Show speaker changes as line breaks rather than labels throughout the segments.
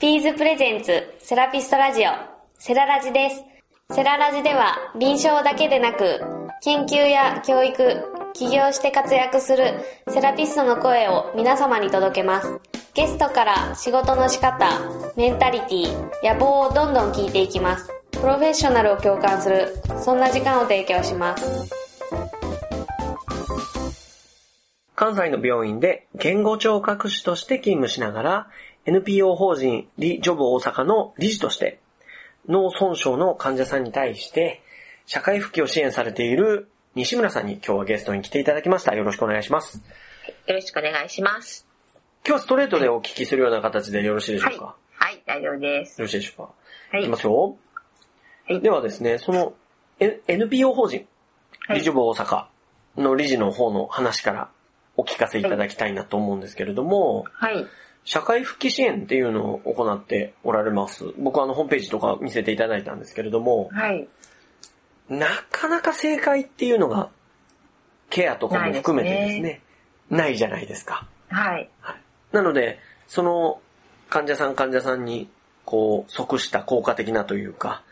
ピーズプレゼンツセラピストラジオセララジです。セララジでは臨床だけでなく研究や教育、起業して活躍するセラピストの声を皆様に届けます。ゲストから仕事の仕方、メンタリティ、野望をどんどん聞いていきます。プロフェッショナルを共感する、そんな時間を提供します。
関西の病院で言語聴覚士として勤務しながら、NPO 法人リジョブ大阪の理事として、脳損傷の患者さんに対して、社会復帰を支援されている西村さんに今日はゲストに来ていただきました。よろしくお願いします。
よろしくお願いします。
今日はストレートでお聞きするような形でよろしいでしょうか、
はい、大丈夫です。
よろしいでしょうか？
はい
いきますよ。
はい
ではですね、その、N- NPO 法人、
はい
理事部大阪の理事の方の話からお聞かせいただきたいなと思うんですけれども、
はい。
社会復帰支援っていうのを行っておられます。僕はあのホームページとか見せていただいたんですけれども、
はい。
なかなか正解っていうのが、ケアとかも含めてですね、ないじゃないですか。
はい。
なので、その患者さん患者さんに、こう、即した効果的なというか、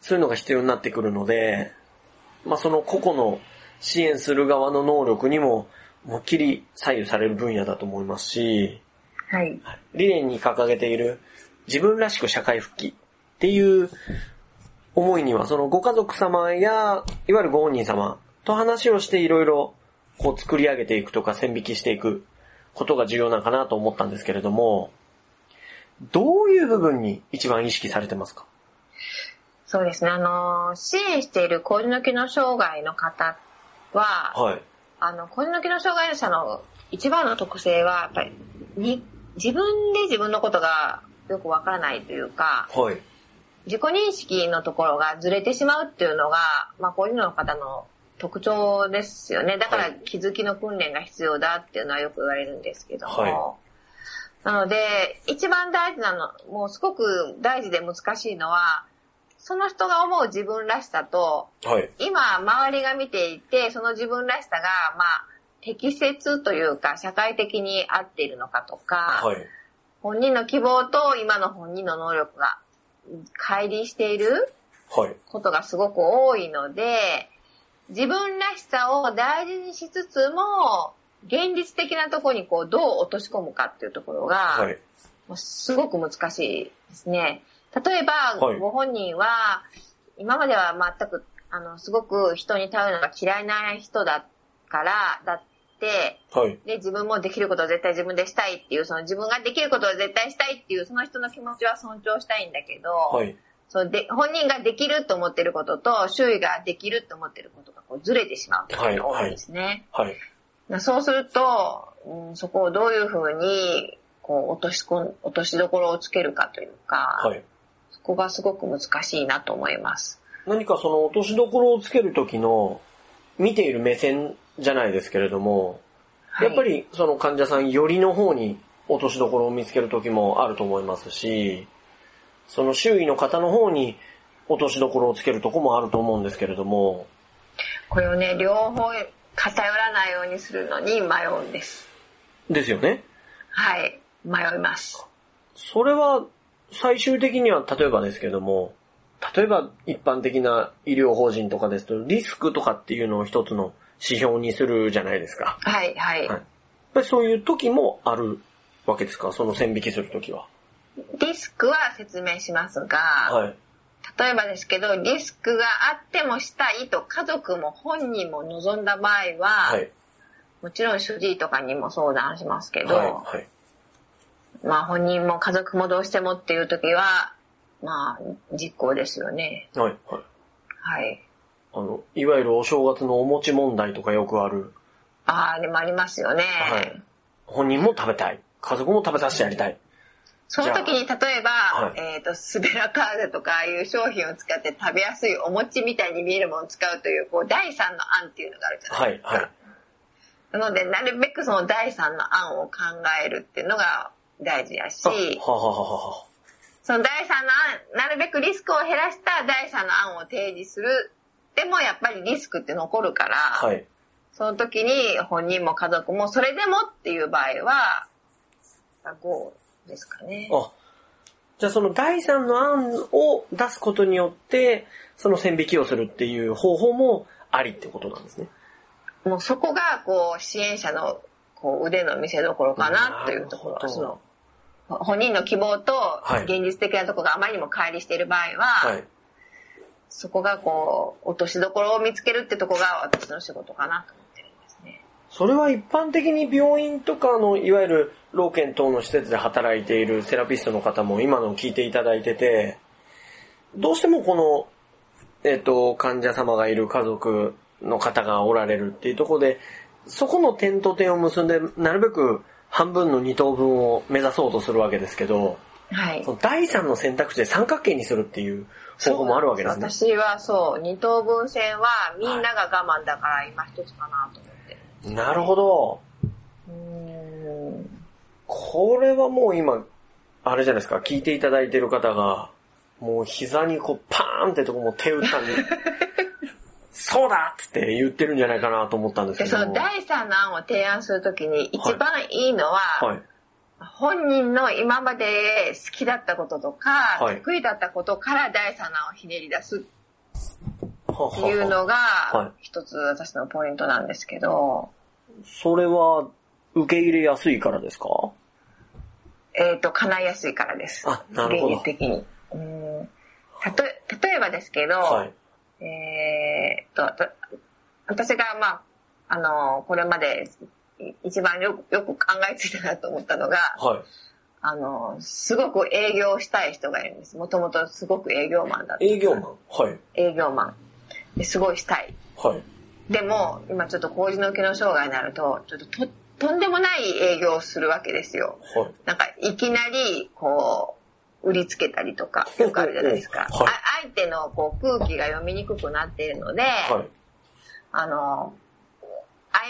そういうのが必要になってくるので、まあその個々の支援する側の能力にも、もっきり左右される分野だと思いますし、
はい。
理念に掲げている自分らしく社会復帰っていう思いには、そのご家族様や、いわゆるご本人様と話をしていろいろこう作り上げていくとか線引きしていくことが重要なのかなと思ったんですけれども、どういう部分に一番意識されてますか？
そうですね。あの、支援している高次の機能障害の方は、
はい。
あの、高次の機能障害者の一番の特性は、やっぱり、に、自分で自分のことがよくわからないというか、
はい。
自己認識のところがずれてしまうっていうのが、まあ、こういうの方の特徴ですよね。だから
はい
気づきの訓練が必要だっていうのはよく言われるんですけども。
は
なので、一番大事なの、もうすごく大事で難しいのは、その人が思う自分らしさと、
はい。
今周りが見ていて、その自分らしさが、まあ、適切というか、社会的に合っているのかとか、
はい。
本人の希望と今の本人の能力が乖離している
はい。
ことがすごく多いので、自分らしさを大事にしつつも、現実的なところにこうどう落とし込むかっていうところが、
はい。
もうすごく難しいですね。例えば、
はい
ご本人は、今までは全く、あの、すごく人に頼るのが嫌いな人だから、だって、
はい。
で、自分もできることを絶対自分でしたいっていう、その自分ができることを絶対したいっていう、その人の気持ちは尊重したいんだけど、
はい。
そうで本人ができると思ってることと、周囲ができると思ってることがこうずれてしまうっていうのが多いですね。
はい。
そうすると、うん、そこをどういうふうに、こう、落とし落としどころをつけるかというか、
はい。
そこがすごく難しいなと思います。
何かその落としどころをつけるときの見ている目線じゃないですけれども、
はい
やっぱりその患者さんよりの方に落としどころを見つけるときもあると思いますし、その周囲の方の方に落としどころをつけるとこもあると思うんですけれども、
これをね、両方偏らないようにするのに迷うんです。
ですよね。
はい。迷います。
それは最終的には例えばですけども、例えば一般的な医療法人とかですとリスクとかっていうのを一つの指標にするじゃないですか。
はい、はい。
はいやっぱりそういう時もあるわけですか？その線引きする時は。
リスクは説明しますが、
はい。
例えばですけど、リスクがあってもしたいと家族も本人も望んだ場合は、
はい。
もちろん主治医とかにも相談しますけど、
はい。はい。
まあ本人も家族もどうしてもっていう時は、まあ実行ですよね。
はい。はい。
はい。
あの、いわゆるお正月のお餅問題とかよくある。
ああ、でもありますよね。
はい。本人も食べたい。家族も食べさせてやりたい。
その時に例えば、
はい
えっ、と、スベラカーゼとかああいう商品を使って食べやすいお餅みたいに見えるものを使うという、こう、第三の案っていうのがあるじゃない
はい。
ですか。
はい。
なので、なるべくその第三の案を考えるっていうのが大事やし、
あははははは。
その第三の案、なるべくリスクを減らした第三の案を提示する。でもやっぱりリスクって残るから、
はい。
その時に本人も家族もそれでもっていう場合は、5ですかね。
あ、じゃあその第三の案を出すことによって、その線引きをするっていう方法もありってことなんですね。
もうそこが、こう、支援者の、こう、腕の見せ所かなというところその、本人の希望と
はい
現実的なところがあまりにも乖離している場合は、
はい。
そこがこう、落としどころを見つけるってとこが私の仕事かなと思ってるんですね。
それは一般的に病院とかの、いわゆる老健等の施設で働いているセラピストの方も今のを聞いていただいてて、どうしてもこの、えっ、と、患者様がいる家族の方がおられるっていうところで、そこの点と点を結んで、なるべく半分の二等分を目指そうとするわけですけど、
はい
そ。の第三の選択肢で三角形にするっていう方法もあるわけですね。
私はそう、二等分線はみんなが我慢だから今一つかなと思ってる。
なるほど。
うーん
これはもう今、あれじゃないですか、聞いていただいてる方が、もう膝にこうパーンってとこも手打ったんで、そうだっつって言ってるんじゃないかなと思ったんです
で、
けども。
その第三の案を提案するときに一番いいのは、
はい。
本人の今まで好きだったこととか、
はい。
得意だったことから第三の案をひねり出す。
は
っていうのが
はい、
一つ私のポイントなんですけど、
それは受け入れやすいからですか？
えっ、と、叶いやすいからです。
あなるほど。
現実的に。うん。たと例えばですけど、
はい。
えーっと、と私が、まあ、あの、これまでい一番よくよく考えついたなと思ったのが、
はい。
あの、すごく営業したい人がいるんです。もともとすごく営業マンだった。
営業マンはい。
営業マン。ですごいしたい。
はい。
でも、今ちょっと工事の機能障害になると、ちょっとととんでもない営業をするわけですよ。
はい。
なんか、いきなり、こう、売りつけたりとか、よくあるじゃないですか。
はい
あ相手のこう空気が読みにくくなっているので、
はい。
あの、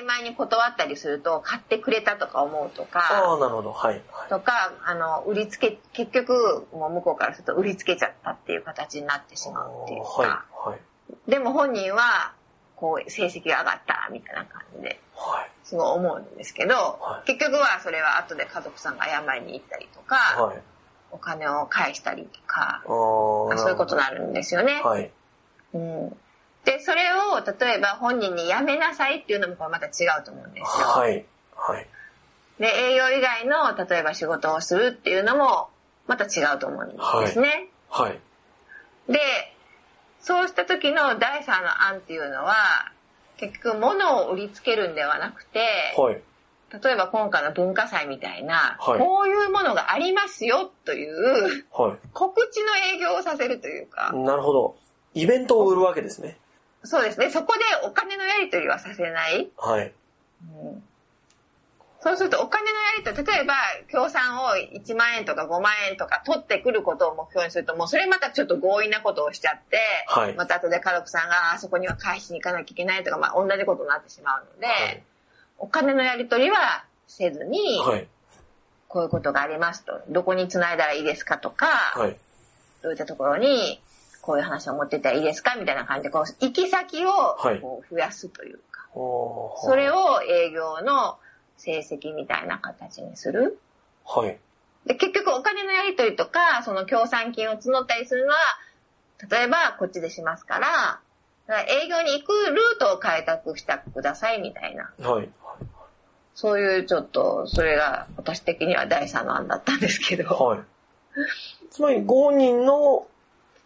曖昧に断ったりすると、買ってくれたとか思うと
あ
か、
あ、なるほど。はい。はい。
とか、あの、売りつけ、結局、もう向こうからすると売りつけちゃったっていう形になってしまうっていうか、
はい。はい。
でも本人は、こう、成績が上がった、みたいな感じで、
はい。
すごい思うんですけど、
はい
結局はそれは後で家族さんが謝りに行ったりとか、
はい。
お金を返したりとか、
あー
そういうことになるんですよね。
はい。
うん、で、それを例えば本人にやめなさいっていうのもこれまた違うと思うんですよ。
はい。はい。
で、営業以外の例えば仕事をするっていうのもまた違うと思うんですね。
はい。
で、そうした時の第三の案っていうのは、結局物を売りつけるんではなくて、
はい。
例えば今回の文化祭みたいな、
はい
こういうものがありますよという
は
告知の営業をさせるというか
い。、なるほど。イベントを売るわけですね。
そうですね、そこでお金のやり取りはさせない。
はい。
うんそうするとお金のやり取り、例えば協賛を1万円とか5万円とか取ってくることを目標にすると、もうそれまたちょっと強引なことをしちゃって、
はい
また後で家族さんがあそこには返しに行かなきゃいけないとか、まあ同じことになってしまうので、
はい
お金のやり取りはせずに、
はい。
こういうことがありますと、どこに繋いだらいいですかとか、
はい。
どういったところにこういう話を持ってたらいいですか？みたいな感じで、こう、行き先を
はい
こう増やすというか、
おー
それを営業の成績みたいな形にする。
はい。
で、結局お金のやり取りとか、その協賛金を募ったりするのは、例えばこっちでしますから、だから営業に行くルートを開拓してくださいみたいな。
はい。
そういうちょっと、それが私的には第三の案だったんですけど。
はい。つまり、ご本人の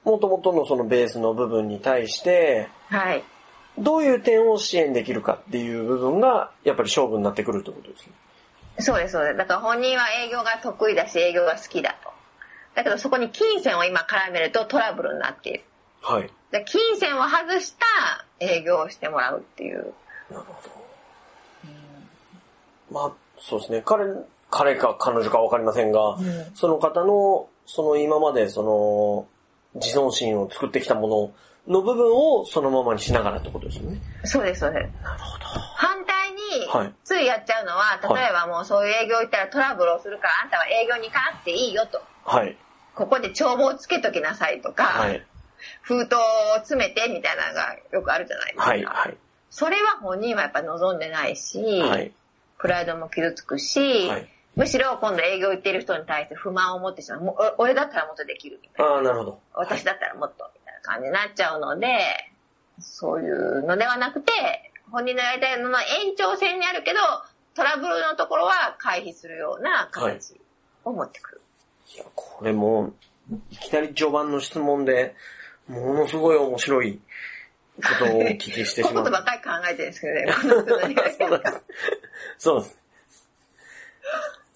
元々のそのベースの部分に対して、
はい。
どういう点を支援できるかっていう部分が、やっぱり勝負になってくるってことですね。
そうです、そうです。だから本人は営業が得意だし、営業が好きだと。だけどそこに金銭を今絡めるとトラブルになっている。
はい。
で金銭を外した営業をしてもらうっていう。
なるほど。まあ、そうですね。彼、彼か彼女かわかりませんが、
ん
その方の、その今までその、自尊心を作ってきたものの部分をそのままにしながらってことですよね。
そうです、そうです。
なるほど。
反対に
はい、
ついやっちゃうのは、例えばもうそういう営業行ったらトラブルをするから、あんたは営業に行かなくていいよと。
はい。
ここで帳簿をつけときなさいとか、
はい。
封筒を詰めてみたいなのがよくあるじゃないですか。
はい。はい。
それは本人はやっぱ望んでないし、
はい。
プライドも傷つくし、
はい。
むしろ今度営業行ってる人に対して不満を持ってしまう。もうお俺だったらもっとできるみたいな。
ああ、なるほど。
私だったらもっとみたいな感じになっちゃうので、そういうのではなくて、本人のやりたいのの延長線にあるけど、トラブルのところは回避するような形を持ってくる。
いや、これも、いきなり序盤の質問で、ものすごい面白いことをお聞きして
こ
しまう。
ういうことばっかり考えてるんですけどね。
そうです。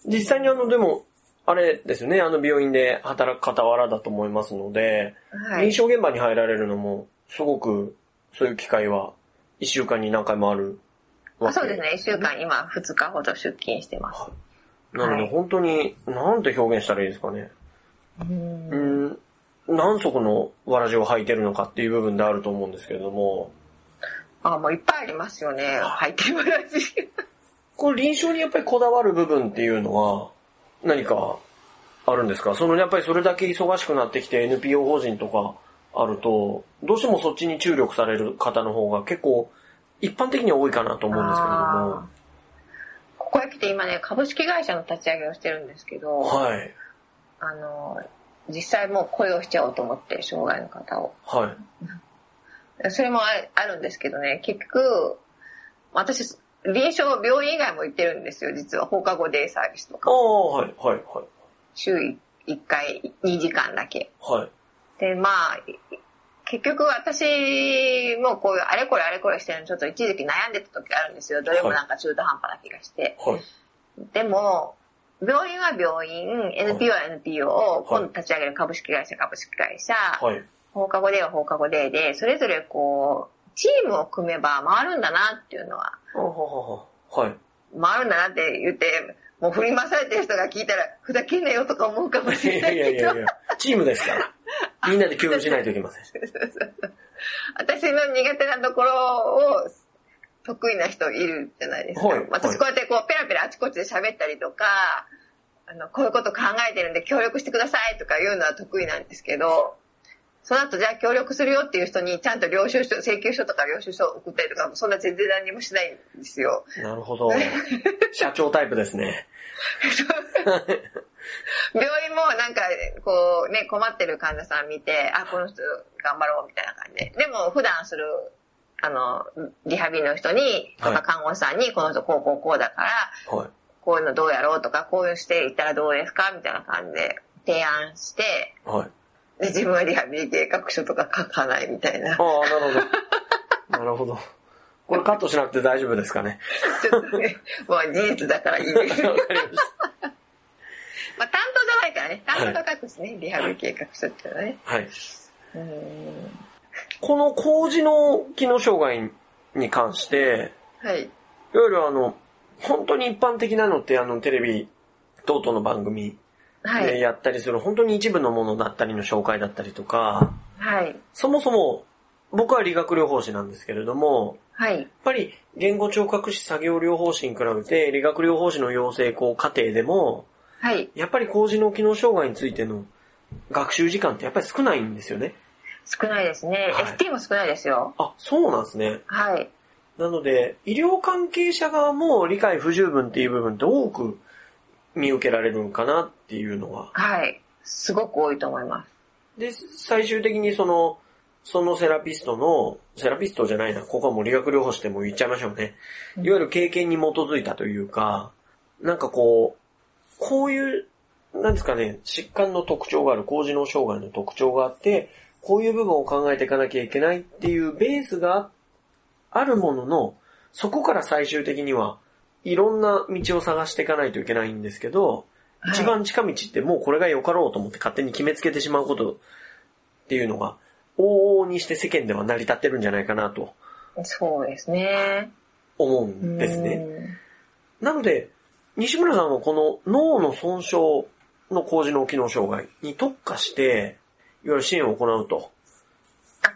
実際にあの、でも、あれですよね、あの病院で働く傍らだと思いますので、臨
はい。
床現場に入られるのも、すごく、そういう機会は、一週間に何回もあるわけ
あそうですね。一週間今2日ほど出勤してます。
なので、
はい
本当に、なんて表現したらいいですかね。
うん
うん、何足のわらじを履いてるのかっていう部分であると思うんですけれども、
あ、もういっぱいありますよね。入ってる話。
これ臨床にやっぱりこだわる部分っていうのは、何かあるんですか？そのやっぱりそれだけ忙しくなってきて NPO 法人とかあると、どうしてもそっちに注力される方の方が結構一般的には多いかなと思うんですけれども、
ここへ来て今ね、株式会社の立ち上げをしてるんですけど、
はい、
あの、実際もう雇用しちゃおうと思って、障害の方を。
はい、
それもああるんですけどね、結局、私、臨床、病院以外も行ってるんですよ、実は。放課後デイサービスとか。
ああ、はい、はい、はい、
週1回2時間だけ。
はい、
で、まあ、結局私もこういうあれこれあれこれしてるのちょっと一時期悩んでた時あるんですよ。どれもなんか中途半端な気がして。
はい、
でも、病院は病院、NPO は NPO を今度立ち上げる株式会社株式会社、
はい、
放課後デーは放課後デーで、それぞれこう、チームを組めば回るんだなっていうのは、
あはい。
回るんだなって言って、もう振り回されてる人が聞いたら、ふざけんなよとか思うかもしれないけど
いやいやいや、チームですから。みんなで共有しないといけません。
私の苦手なところを得意な人いるじゃないですか。
はい
私こうやってこうペラペラあちこちで喋ったりとか、あの、こういうこと考えてるんで協力してくださいとか言うのは得意なんですけど、その後じゃあ協力するよっていう人にちゃんと領収書、請求書とか領収書を送ったりとか、そんな全然何もしないんですよ。
なるほど。社長タイプですね。
病院もなんか、こうね、困ってる患者さん見て、あ、この人頑張ろうみたいな感じで。でも普段する、あの、リハビリの人に、と
はい
か看護師さんに、この人こうこうこうだから、
はい。
こういうのどうやろうとか、こういうしていったらどうですかみたいな感じで提案して、
はい。
で自分はリハビリ計画書とか書かないみたいな。
ああ、なるほど。なるほど。これカットしなくて大丈夫ですかね？
ちょっとね、まあ事実だからいいです。
わかりました。
まあ担当じゃないからね、担当が書くしね、リハビリ計画書っていうのはね。
はい。
うん
この工事の機能障害に関して、
はい。
いわゆるあの、本当に一般的なのってあのテレビ等々の番組
はい。
でやったりする本当に一部のものだったりの紹介だったりとか、
はい。
そもそも僕は理学療法士なんですけれども、
はい。
やっぱり言語聴覚士作業療法士に比べて理学療法士の養成校課程でも、
はい。
やっぱり工事の機能障害についての学習時間ってやっぱり少ないんですよね。
少ないですね。
はい
FT も少ないですよ。
あ、そうなんですね。
はい。
なので、医療関係者側も理解不十分っていう部分って多く見受けられるのかなっていうのは。
はい。すごく多いと思います。
で、最終的にその、そのセラピストの、セラピストじゃないな、ここはもう理学療法士でも言っちゃいましょうね。いわゆる経験に基づいたというか、なんかこう、こういう、なんですかね、疾患の特徴がある、高次脳障害の特徴があって、こういう部分を考えていかなきゃいけないっていうベースがあるものの、そこから最終的にはいろんな道を探していかないといけないんですけど、
はい
一番近道ってもうこれが良かろうと思って勝手に決めつけてしまうことっていうのが、往々にして世間では成り立ってるんじゃないかなと
そうですね。
思うんですね。
ね。
なので、西村さんはこの脳の損傷の高次脳機能障害に特化して、いわゆる支援を行うと。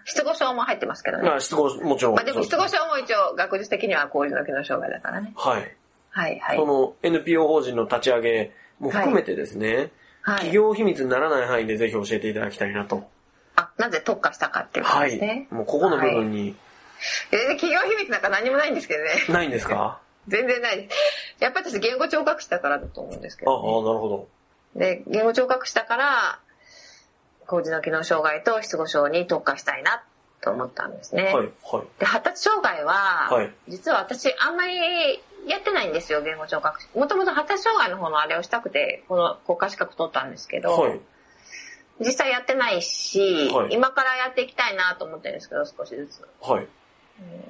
あ、失語症も入ってますけどね。
まあ、失語、もちろん。
まあでも失語症も一応学術的には高次の機能障害だからね。
はい。
はいはい
そ。の NPO 法人の立ち上げも含めてですね、
はい。
企業秘密にならない範囲でぜひ教えていただきたいなと。
あ、なぜ特化したかっていうこと
はい
ですね。。
もうここの部分に、
全然企業秘密なんか何もないんですけどね。
ないんですか？
全然ないです。やっぱり私言語聴覚士だからだと思うんですけ
ああ、
ど、
なるほ
ね。で、言語聴覚士だから、高次の機能障害と失語症に特化したいなと思ったんですね。
ど。はい、はい。
で、発達障害は、
はい
実は私あんまりやってないんですよ、言語聴覚士。もともと発達障害の方のあれをしたくて、この国家資格取ったんですけど、
はい。
実際やってないし、
はい
今からやっていきたいなと思ってるんですけど、少しずつ。
はい。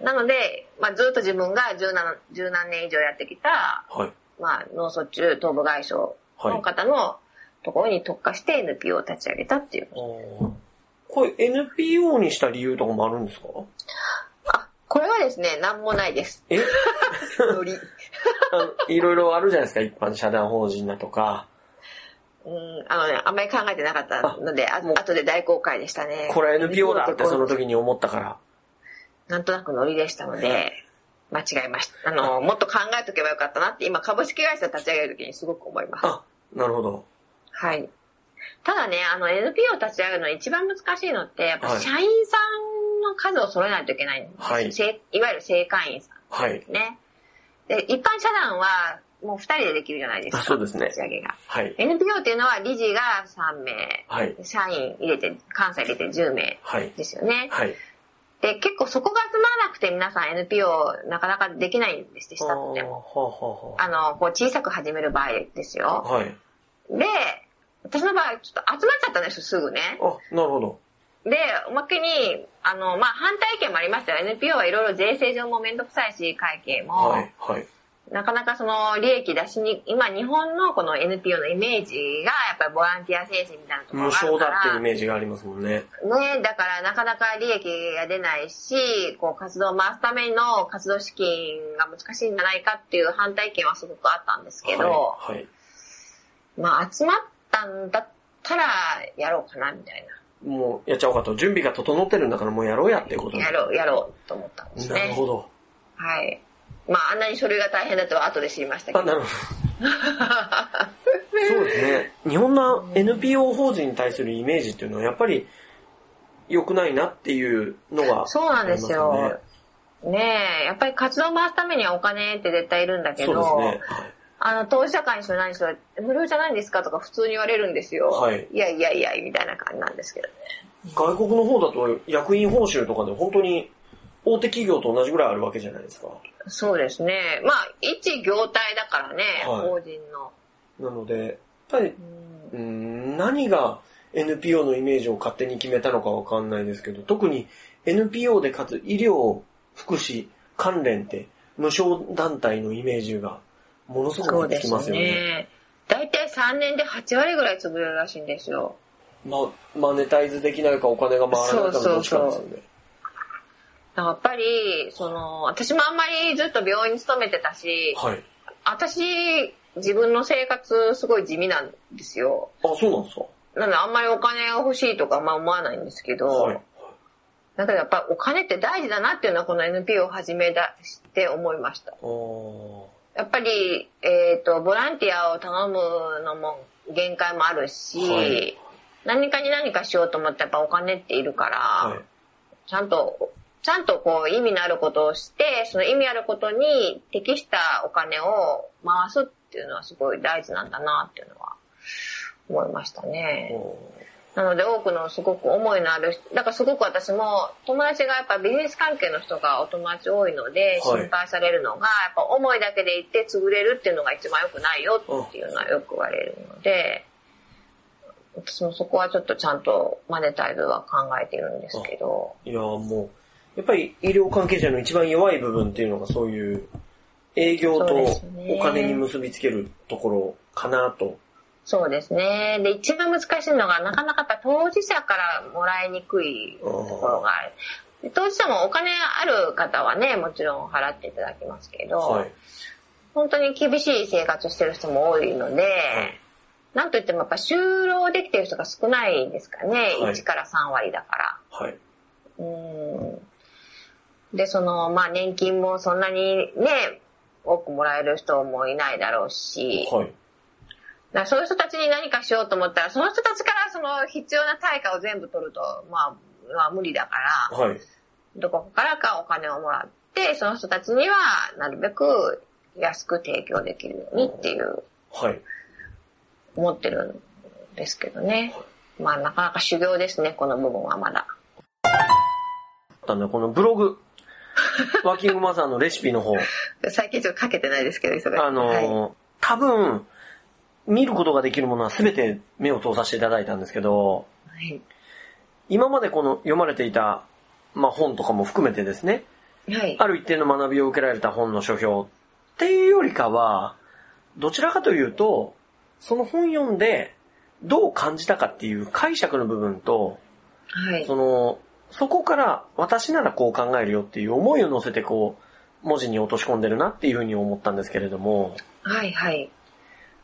なので、まあ、ずっと自分が十何十何年以上やってきた、
はい。
まあ、脳卒中、頭部外傷の方のところに特化して NPO を立ち上げたっていう。
これ NPO にした理由とかもあるんですか？
あ、これはですね、なんもないです。
え？
ノリ。
あのいろいろあるじゃないですか、一般社団法人だとか。
うん、あのね、あんまり考えてなかったので、あ後で大公開でしたね。
これは NPO だってその
時。
時に思ったから。
なんとなくノリでしたので、間違えました。あの、もっと考えとけばよかったなって、今株式会社立ち上げる時にすごく思います。
あ、なるほど。
はい。ただね、あの NPO を立ち上げるの一番難しいのって、やっぱ
はい
社員さんの数を揃えないといけない。
はい
せいわゆる正会員さ
はい。
んね。で、一般社団はもう二人でできるじゃないですか。
あそうですね
立ち上げが。
はい。
NPO っていうのは理事が3名、
はい。
社員入れて、関西入れて10名
はい。
ですよね。
はい。
で、結構そこが集まらなくて皆さん NPO なかなかできないんですって、したっても。
はあは
あの、こう小さく始める場合ですよ。
はい。
で、私の場合ちょっと集まっちゃったんですよ、すぐね。
あ、なるほど。
で、おまけに、あの、まあ、反対意見もありましたよ。NPO はいろいろ税制上もめんどくさいし、会計も。
はい。はい。
なかなかその利益出しに、今日本のこの NPO のイメージがやっぱりボランティア精神みたいなところ
無。償だっていうイメージがありますもんね。
ね、だからなかなか利益が出ないし、こう活動を回すための活動資金が難しいんじゃないかっていう反対意見はすごくあったんですけど、
はい。はい。
まあ集まったんだったらやろうかなみたい
もうやっちゃおうかと。準備が整ってるんだからもうやろうやっていうこと
な。やろう、やろうと思ったんですね。
なるほど。
はい。まああんなに書類が大変だとは後で知りましたけ
あ、
ど。
なるほど。そうですね。日本の NPO 法人に対するイメージっていうのはやっぱり良くないなっていうのが、
そうなんですよ。ねえ、やっぱり活動を回すためにはお金って絶対いるんだけど、
そうですね。はい
あの、投資社会にしろ何しろ、無料じゃないんですか？とか普通に言われるんですよ。
はい
いやいやいや、みたいな感じなんですけどね。
外国の方だと役員報酬とかで本当に大手企業と同じぐらいあるわけじゃないですか。
そうですね。まあ、一業態だからね、
はい
法人の。
なので、やっぱり、
うん
うん何が NPO のイメージを勝手に決めたのかわかんないですけど、特に NPO でかつ医療、福祉、関連って無償団体のイメージがものすごくつきますよね。
ね。大体3年で8割ぐらい潰れるらしいんですよ。
ま、マネタイズできないかお金が回らないかのどっちかですよね。
だからやっぱり、その、私もあんまりずっと病院に勤めてたし、
はい。
私、自分の生活すごい地味なんですよ。
あ、そうなんですか？
なのであんまりお金が欲しいとかあんま思わないんですけど、
はい。
だけどやっぱりお金って大事だなっていうのはこの NPO を始めだして思いました。
あー
やっぱり、えっ、と、ボランティアを頼むのも限界もあるし、
はい
何かに何かしようと思ってやっぱお金っているから、
はい。
ちゃんと、ちゃんとこう意味のあることをして、その意味あることに適したお金を回すっていうのはすごい大事なんだなっていうのは思いましたね。なので多くのすごく思いのある人、だからすごく私も友達がやっぱビジネス関係の人がお友達多いので
はい
心配されるのが、やっぱ思いだけで言って潰れるっていうのが一番良くないよっていうのはよく言われるので、私もそこはちょっとちゃんとマネタイズは考えているんですけど、
いやーもう、やっぱり医療関係者の一番弱い部分っていうのがそういう営業とお金に結びつけるところかなと。
そうですね。で、一番難しいのが、なかなか当事者からもらいにくいところがある。で当事者もお金ある方はね、もちろん払っていただきますけど、
はい。
本当に厳しい生活をしてる人も多いので、なんといってもやっぱ就労できてる人が少ないですかね。
はい
1から3割だから。
はい。
うんで、その、まあ年金もそんなにね、多くもらえる人もいないだろうし、
はい。
だそういう人たちに何かしようと思ったら、その人たちからその必要な対価を全部取ると、まあ、まあ無理だから、
はい。
どこからかお金をもらって、その人たちにはなるべく安く提供できるようにっていう、
はい。
思ってるんですけどね。まあなかなか修行ですね、この部分はまだ。
あの、このブログ、ワーキングマザーのレシピの方、
最近ちょっとかけてないですけど、忙しい。
あのー
はい
多分、見ることができるものは全て目を通させていただいたんですけど、
はい。
今までこの読まれていた、まあ、本とかも含めてですね、
はい。
ある一定の学びを受けられた本の書評っていうよりかは、どちらかというと、その本読んでどう感じたかっていう解釈の部分と、
はい。
その、そこから私ならこう考えるよっていう思いを乗せてこう、文字に落とし込んでるなっていうふうに思ったんですけれども、
はい。はい。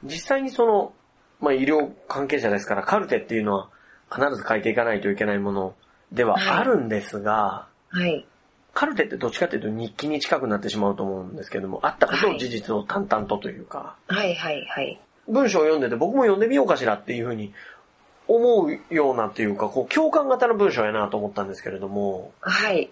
実際にその、まあ、医療関係者ですからカルテっていうのは必ず書いていかないといけないものではあるんですが、
はい。
カルテってどっちかっていうと日記に近くなってしまうと思うんですけども、あったことを事実を淡々とというか、
はい。はい。はい。
文章を読んでて僕も読んでみようかしらっていうふうに思うようなっていうか、こう共感型の文章やなと思ったんですけれども、
はい。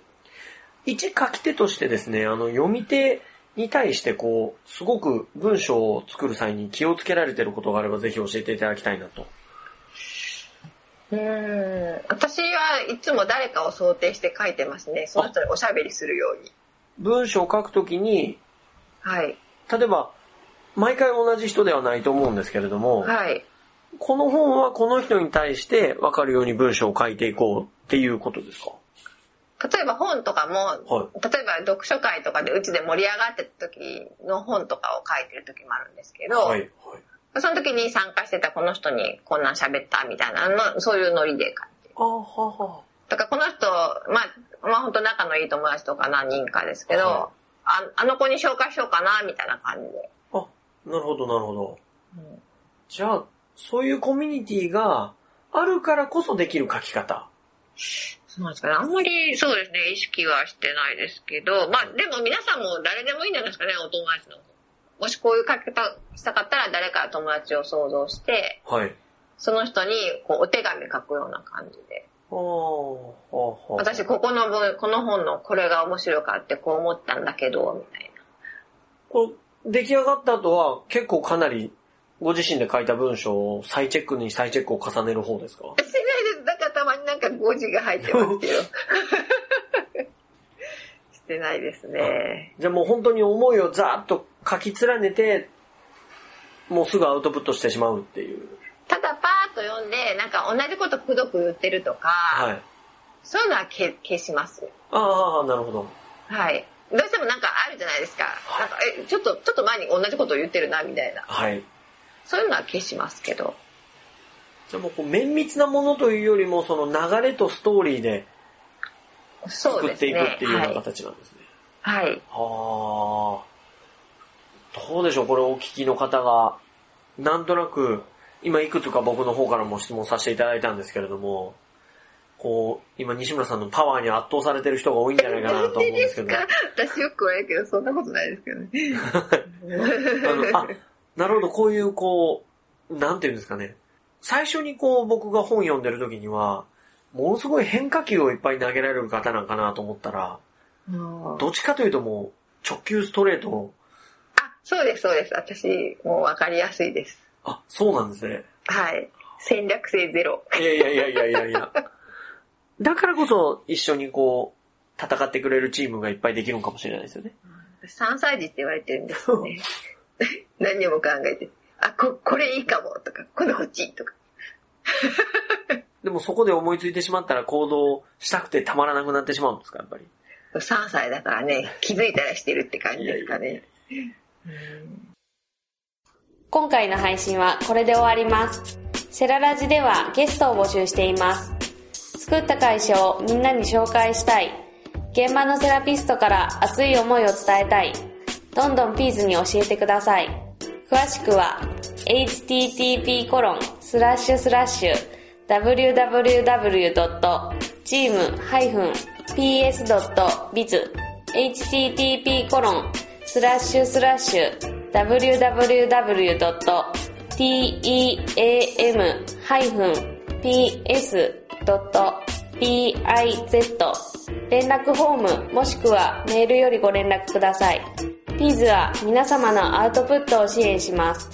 一書き手としてですね、あの読み手に対してこう、すごく文章を作る際に気をつけられていることがあればぜひ教えていただきたいなと。
うーん。私はいつも誰かを想定して書いてますね。その人におしゃべりするように。
文章を書くときに、
はい。
例えば、毎回同じ人ではないと思うんですけれども、
はい。
この本はこの人に対して分かるように文章を書いていこうっていうことですか？
例えば本とかも、
は
例えば読書会とかでうちで盛り上がってた時の本とかを書いてる時もあるんですけど、
はい。はい。
その時に参加してたこの人にこんなん喋ったみたいなの、そういうノリで書いてる。
あはは。
だからこの人、まあ、まあ本当仲のいい友達とか何人かですけど、
は
ああの子に紹介しようかな、みたいな感じで。
あ、なるほど、なるほど。
うん
じゃあ、そういうコミュニティがあるからこそできる書き方。
そうなんですかね。あんまりそうですね、意識はしてないですけど、まあでも皆さんも誰でもいいんじゃないですかね、お友達の。もしこういう書き方したかったら誰か友達を想像して、
はい。
その人にこうお手紙書くような感じで。
ああ、はあ、はあ。
私ここの文、この本のこれが面白かってこう思ったんだけど、みたいな。
こう出来上がった後は結構かなりご自身で書いた文章を再チェックに再チェックを重ねる方ですか？
んか誤字が入ってますけど。してないですね。
じゃあもう本当に思いをざーっと書き連ねて、もうすぐアウトプットしてしまうっていう。
ただパーッと読んで、なんか同じことくどく言ってるとか、
はい。
そういうのは消消します。
ああ、なるほど。
はい。どうしてもなんかあるじゃないですか。なんか、え、ちょっと、ちょっと前に同じことを言ってるな、みたいな。
はい。
そういうのは消しますけど。
じゃあもうこう綿密なものというよりも、その流れとストーリーで作っていく。っていうような
はい。
形なんですね。
はい。
はあ。どうでしょう、これお聞きの方が、なんとなく、今いくつか僕の方からも質問させていただいたんですけれども、こう、今西村さんのパワーに圧倒されてる人が多いんじゃないかなと思うんですけど。
か 私よくは言うけど、そんなことないですけどね。
あの、あ、なるほど、こういう、こう、なんていうんですかね。最初にこう、僕が本読んでる時には、ものすごい変化球をいっぱい投げられる方なんかなと思ったら、
うん
どっちかというともう、直球ストレートを、
あ、そうです、そうです。私、もう分かりやすいです。
あ、そうなんですね。
はい。戦略性ゼロ。
いやいやいやいやいやいや。だからこそ、一緒にこう、戦ってくれるチームがいっぱいできるのかもしれないですよね。
3歳児って言われてるんですよね。何をも考えて。あ、こ、これいいかもとか、これ欲しいとか。
でもそこで思いついてしまったら行動したくてたまらなくなってしまうんですか、やっぱり。
3歳だからね、気づいたらしてるって感じですかね。
今回の配信はこれで終わります。セララジではゲストを募集しています。作った会社をみんなに紹介したい。現場のセラピストから熱い思いを伝えたい。どんどんピーズに教えてください。詳しくは http コロンスラッシュスラッシュ www.team-ps.biz http コロンスラッシュスラッシュ www.team-ps.biz 連絡フォームもしくはメールよりご連絡ください。ピーズは皆様のアウトプットを支援します。